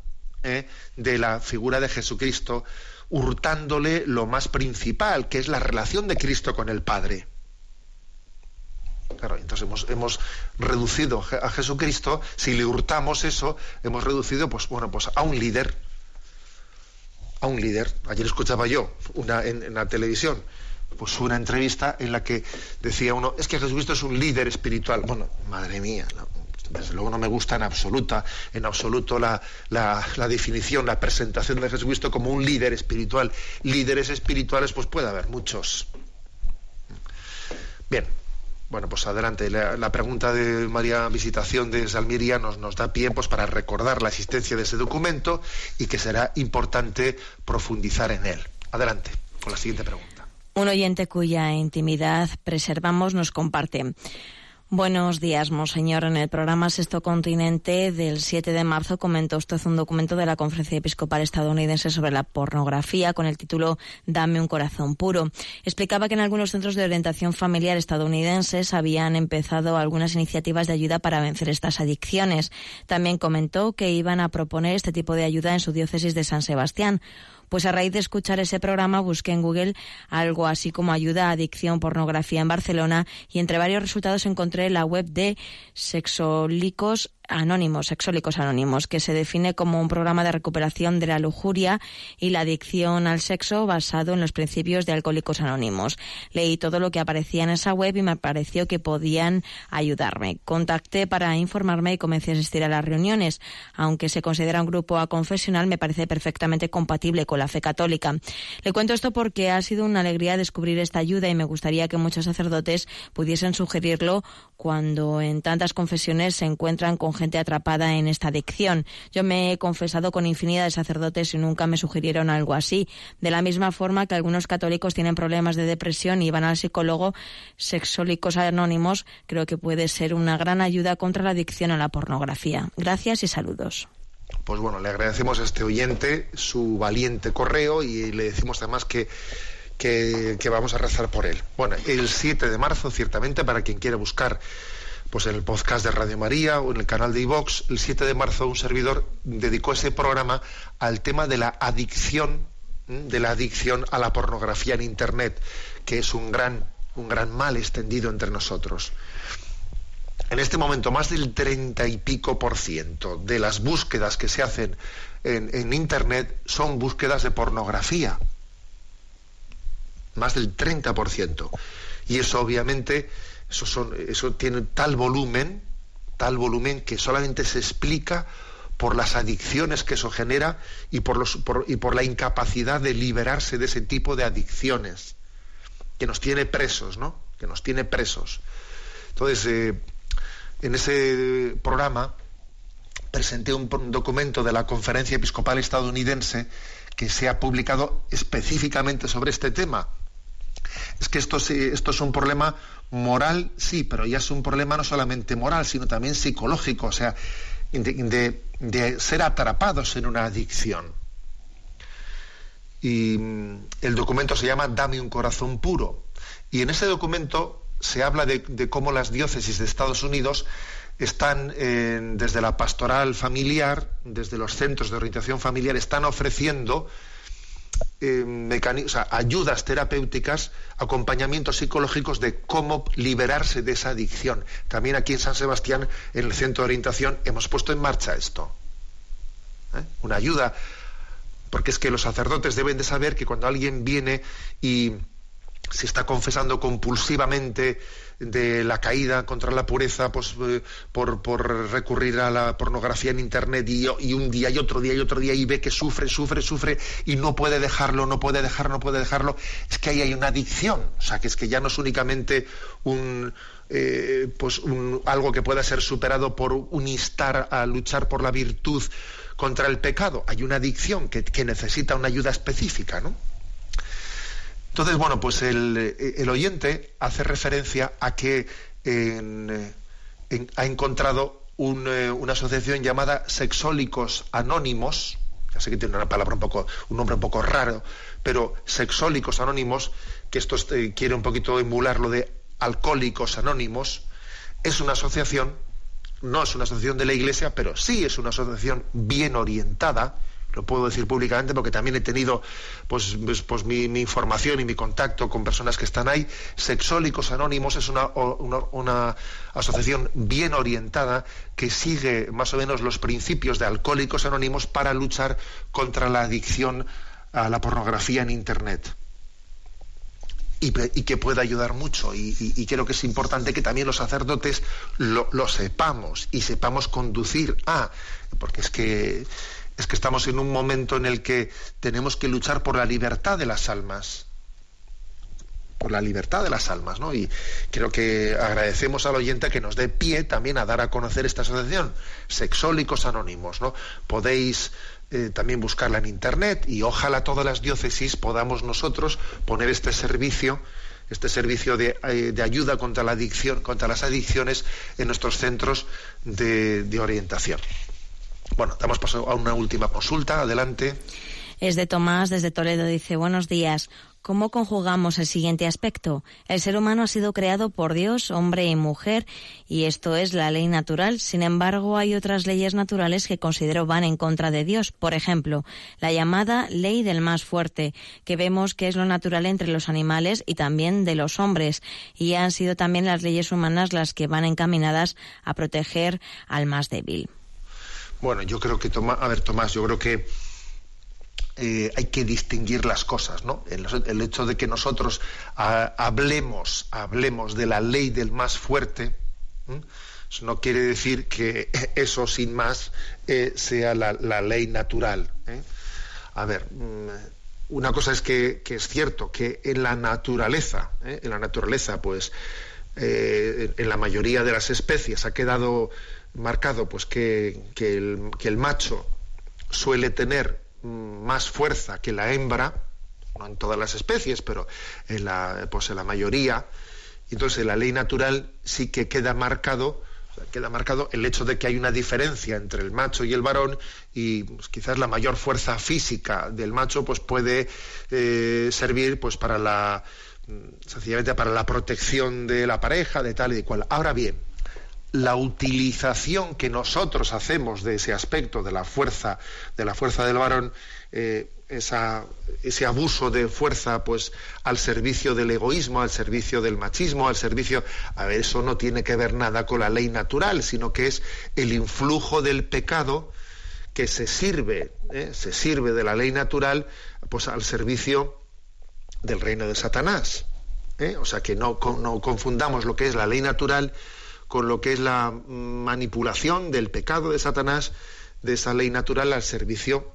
¿eh? de la figura de Jesucristo, hurtándole lo más principal, que es la relación de Cristo con el Padre. Claro, entonces hemos, hemos, reducido a Jesucristo, si le hurtamos eso, hemos reducido pues, bueno, pues a un líder. A un líder. Ayer escuchaba yo en, en la televisión pues una entrevista en la que decía uno, es que Jesucristo es un líder espiritual. Bueno, madre mía, ¿no? Desde luego no me gusta en absoluta, en absoluto la, definición, la presentación de Jesucristo como un líder espiritual. Líderes espirituales, pues puede haber muchos. Bien, bueno, pues adelante. La, pregunta de María Visitación de Salmiria nos, nos da pie pues, para recordar la existencia de ese documento y que será importante profundizar en él. Adelante, con la siguiente pregunta. Un oyente cuya intimidad preservamos nos comparte. Buenos días, Monseñor. En el programa Sexto Continente del 7 de marzo comentó usted un documento de la Conferencia Episcopal Estadounidense sobre la pornografía con el título Dame un corazón puro. Explicaba que en algunos centros de orientación familiar estadounidenses habían empezado algunas iniciativas de ayuda para vencer estas adicciones. También comentó que iban a proponer este tipo de ayuda en su diócesis de San Sebastián. Pues a raíz de escuchar ese programa busqué en Google algo así como ayuda a adicción pornografía en Barcelona y entre varios resultados encontré la web de Sexólicos Anónimos, Sexólicos Anónimos, que se define como un programa de recuperación de la lujuria y la adicción al sexo basado en los principios de Alcohólicos Anónimos. Leí todo lo que aparecía en esa web y me pareció que podían ayudarme. Contacté para informarme y comencé a asistir a las reuniones. Aunque se considera un grupo confesional, me parece perfectamente compatible con la fe católica. Le cuento esto porque ha sido una alegría descubrir esta ayuda y me gustaría que muchos sacerdotes pudiesen sugerirlo cuando en tantas confesiones se encuentran con gente atrapada en esta adicción. Yo me he confesado con infinidad de sacerdotes y nunca me sugirieron algo así. De la misma forma que algunos católicos tienen problemas de depresión y van al psicólogo, sexólicos anónimos creo que puede ser una gran ayuda contra la adicción a la pornografía. Gracias y saludos. Pues bueno, le agradecemos a este oyente su valiente correo y le decimos además que que, vamos a rezar por él. Bueno, el 7 de marzo, ciertamente, para quien quiera buscar pues en el podcast de Radio María o en el canal de iVox, el 7 de marzo un servidor dedicó ese programa al tema de la adicción, de la adicción a la pornografía en internet, que es un gran, un gran mal extendido entre nosotros. En este momento, más del treinta y pico por ciento de las búsquedas que se hacen en, en internet son búsquedas de pornografía. Más del 30%. Y eso obviamente eso, tiene tal volumen, tal volumen que solamente se explica por las adicciones que eso genera y por, los, por, y por la incapacidad de liberarse de ese tipo de adicciones, que nos tiene presos, ¿no? Que nos tiene presos. Entonces, eh, en ese programa presenté un documento de la Conferencia Episcopal Estadounidense que se ha publicado específicamente sobre este tema. Es que esto, es un problema moral sí, pero ya es un problema no solamente moral, sino también psicológico, o sea, de, ser atrapados en una adicción. Y mm, el documento se llama Dame un corazón puro. Y en ese documento se habla de, de cómo las diócesis de Estados Unidos están eh, desde la pastoral familiar, desde los centros de orientación familiar, están ofreciendo eh, ayudas terapéuticas, acompañamientos psicológicos de cómo liberarse de esa adicción. También aquí en San Sebastián, en el centro de orientación, hemos puesto en marcha esto. ¿Eh? Una ayuda, porque es que los sacerdotes deben de saber que cuando alguien viene y se está confesando compulsivamente de la caída contra la pureza pues, eh, por, por, recurrir a la pornografía en Internet y, un día y otro día y otro día y ve que sufre, sufre, sufre y no puede dejarlo, no puede dejarlo, no puede dejarlo, es que ahí hay una adicción. O sea, que es que ya no es únicamente un, eh, pues un, algo que pueda ser superado por un instar a luchar por la virtud contra el pecado. Hay una adicción que, que necesita una ayuda específica, ¿no? Entonces, bueno, pues el, el oyente hace referencia a que en, en, ha encontrado un, eh, una asociación llamada Sexólicos Anónimos, ya sé que tiene una palabra un poco, un nombre un poco raro, pero Sexólicos Anónimos, que esto eh, quiere un poquito emular lo de Alcohólicos Anónimos, es una asociación, no es una asociación de la Iglesia, pero sí es una asociación bien orientada, lo puedo decir públicamente porque también he tenido pues, pues, pues mi, información y mi contacto con personas que están ahí. Sexólicos Anónimos es una, una, asociación bien orientada que sigue más o menos los principios de Alcohólicos Anónimos para luchar contra la adicción a la pornografía en Internet. Y, que pueda ayudar mucho. Y, y, creo que es importante que también los sacerdotes lo sepamos y sepamos conducir a, porque es que es que estamos en un momento en el que tenemos que luchar por la libertad de las almas por la libertad de las almas, ¿no? Y creo que agradecemos al oyente que nos dé pie también a dar a conocer esta asociación, Sexólicos Anónimos, ¿no? Podéis eh, también buscarla en internet y ojalá todas las diócesis podamos nosotros poner este servicio este servicio de, eh, ayuda contra la adicción, contra las adicciones en nuestros centros de orientación. Bueno, damos paso a una última consulta. Adelante. Es de Tomás desde Toledo. Dice, buenos días. ¿Cómo conjugamos el siguiente aspecto? El ser humano ha sido creado por Dios, hombre y mujer, y esto es la ley natural. Sin embargo, hay otras leyes naturales que considero van en contra de Dios. Por ejemplo, la llamada ley del más fuerte, que vemos que es lo natural entre los animales y también de los hombres. Y han sido también las leyes humanas las que van encaminadas a proteger al más débil. Bueno, yo creo que, Tomás, a ver, Tomás, yo creo que eh, hay que distinguir las cosas, ¿no? El, hecho de que nosotros ah, hablemos, hablemos de la ley del más fuerte, eso no quiere decir que eso sin más eh, sea la, ley natural. ¿eh? A ver, mm, una cosa es que, que, es cierto que en la naturaleza, en la naturaleza, pues eh, en la mayoría de las especies ha quedado marcado pues que, el, macho suele tener más fuerza que la hembra, no en todas las especies, pero en la, pues en la mayoría. Entonces, en la ley natural sí que queda marcado, queda marcado el hecho de que hay una diferencia entre el macho y el varón y pues, quizás la mayor fuerza física del macho pues puede eh, servir pues para la sencillamente para la protección de la pareja, de tal y de cual. Ahora bien, la utilización que nosotros hacemos de ese aspecto de la fuerza de la fuerza del varón eh, esa, ese abuso de fuerza pues al servicio del egoísmo al servicio del machismo al servicio a ver eso no tiene que ver nada con la ley natural sino que es el influjo del pecado que se sirve eh, se sirve de la ley natural pues al servicio del reino de Satanás ¿eh? o sea que no, no confundamos lo que es la ley natural con lo que es la manipulación del pecado de Satanás, de esa ley natural al servicio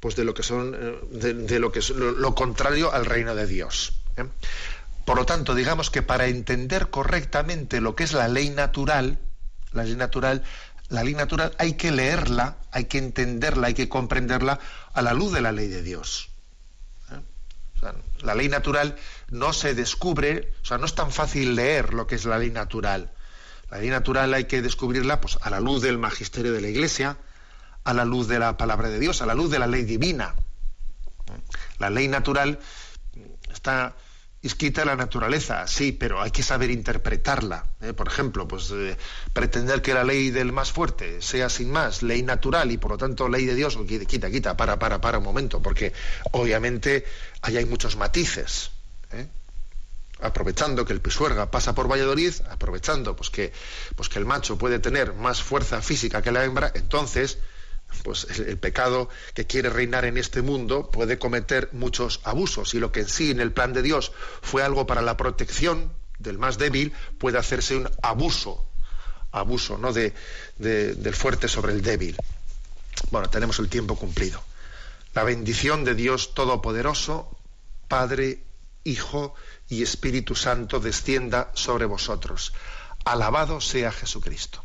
pues de lo que son eh, de, lo que es lo, lo, contrario al reino de Dios. ¿eh? Por lo tanto, digamos que para entender correctamente lo que es la ley natural, la ley natural, la ley natural hay que leerla, hay que entenderla, hay que comprenderla a la luz de la ley de Dios. La ley natural no se descubre, o sea, no es tan fácil leer lo que es la ley natural. La ley natural hay que descubrirla pues, a la luz del magisterio de la Iglesia, a la luz de la palabra de Dios, a la luz de la ley divina. La ley natural está inscrita en la naturaleza, sí, pero hay que saber interpretarla. ¿eh? Por ejemplo, pues eh, pretender que la ley del más fuerte sea sin más ley natural y por lo tanto ley de Dios, quita, quita, para, para, para un momento, porque obviamente ahí hay muchos matices. ¿eh? aprovechando que el pisuerga pasa por Valladolid, aprovechando pues que, pues que el macho puede tener más fuerza física que la hembra, entonces pues el, pecado que quiere reinar en este mundo puede cometer muchos abusos y lo que en sí en el plan de Dios fue algo para la protección del más débil puede hacerse un abuso abuso no de, de, del fuerte sobre el débil bueno tenemos el tiempo cumplido la bendición de Dios todopoderoso Padre Hijo y Espíritu Santo descienda sobre vosotros. Alabado sea Jesucristo.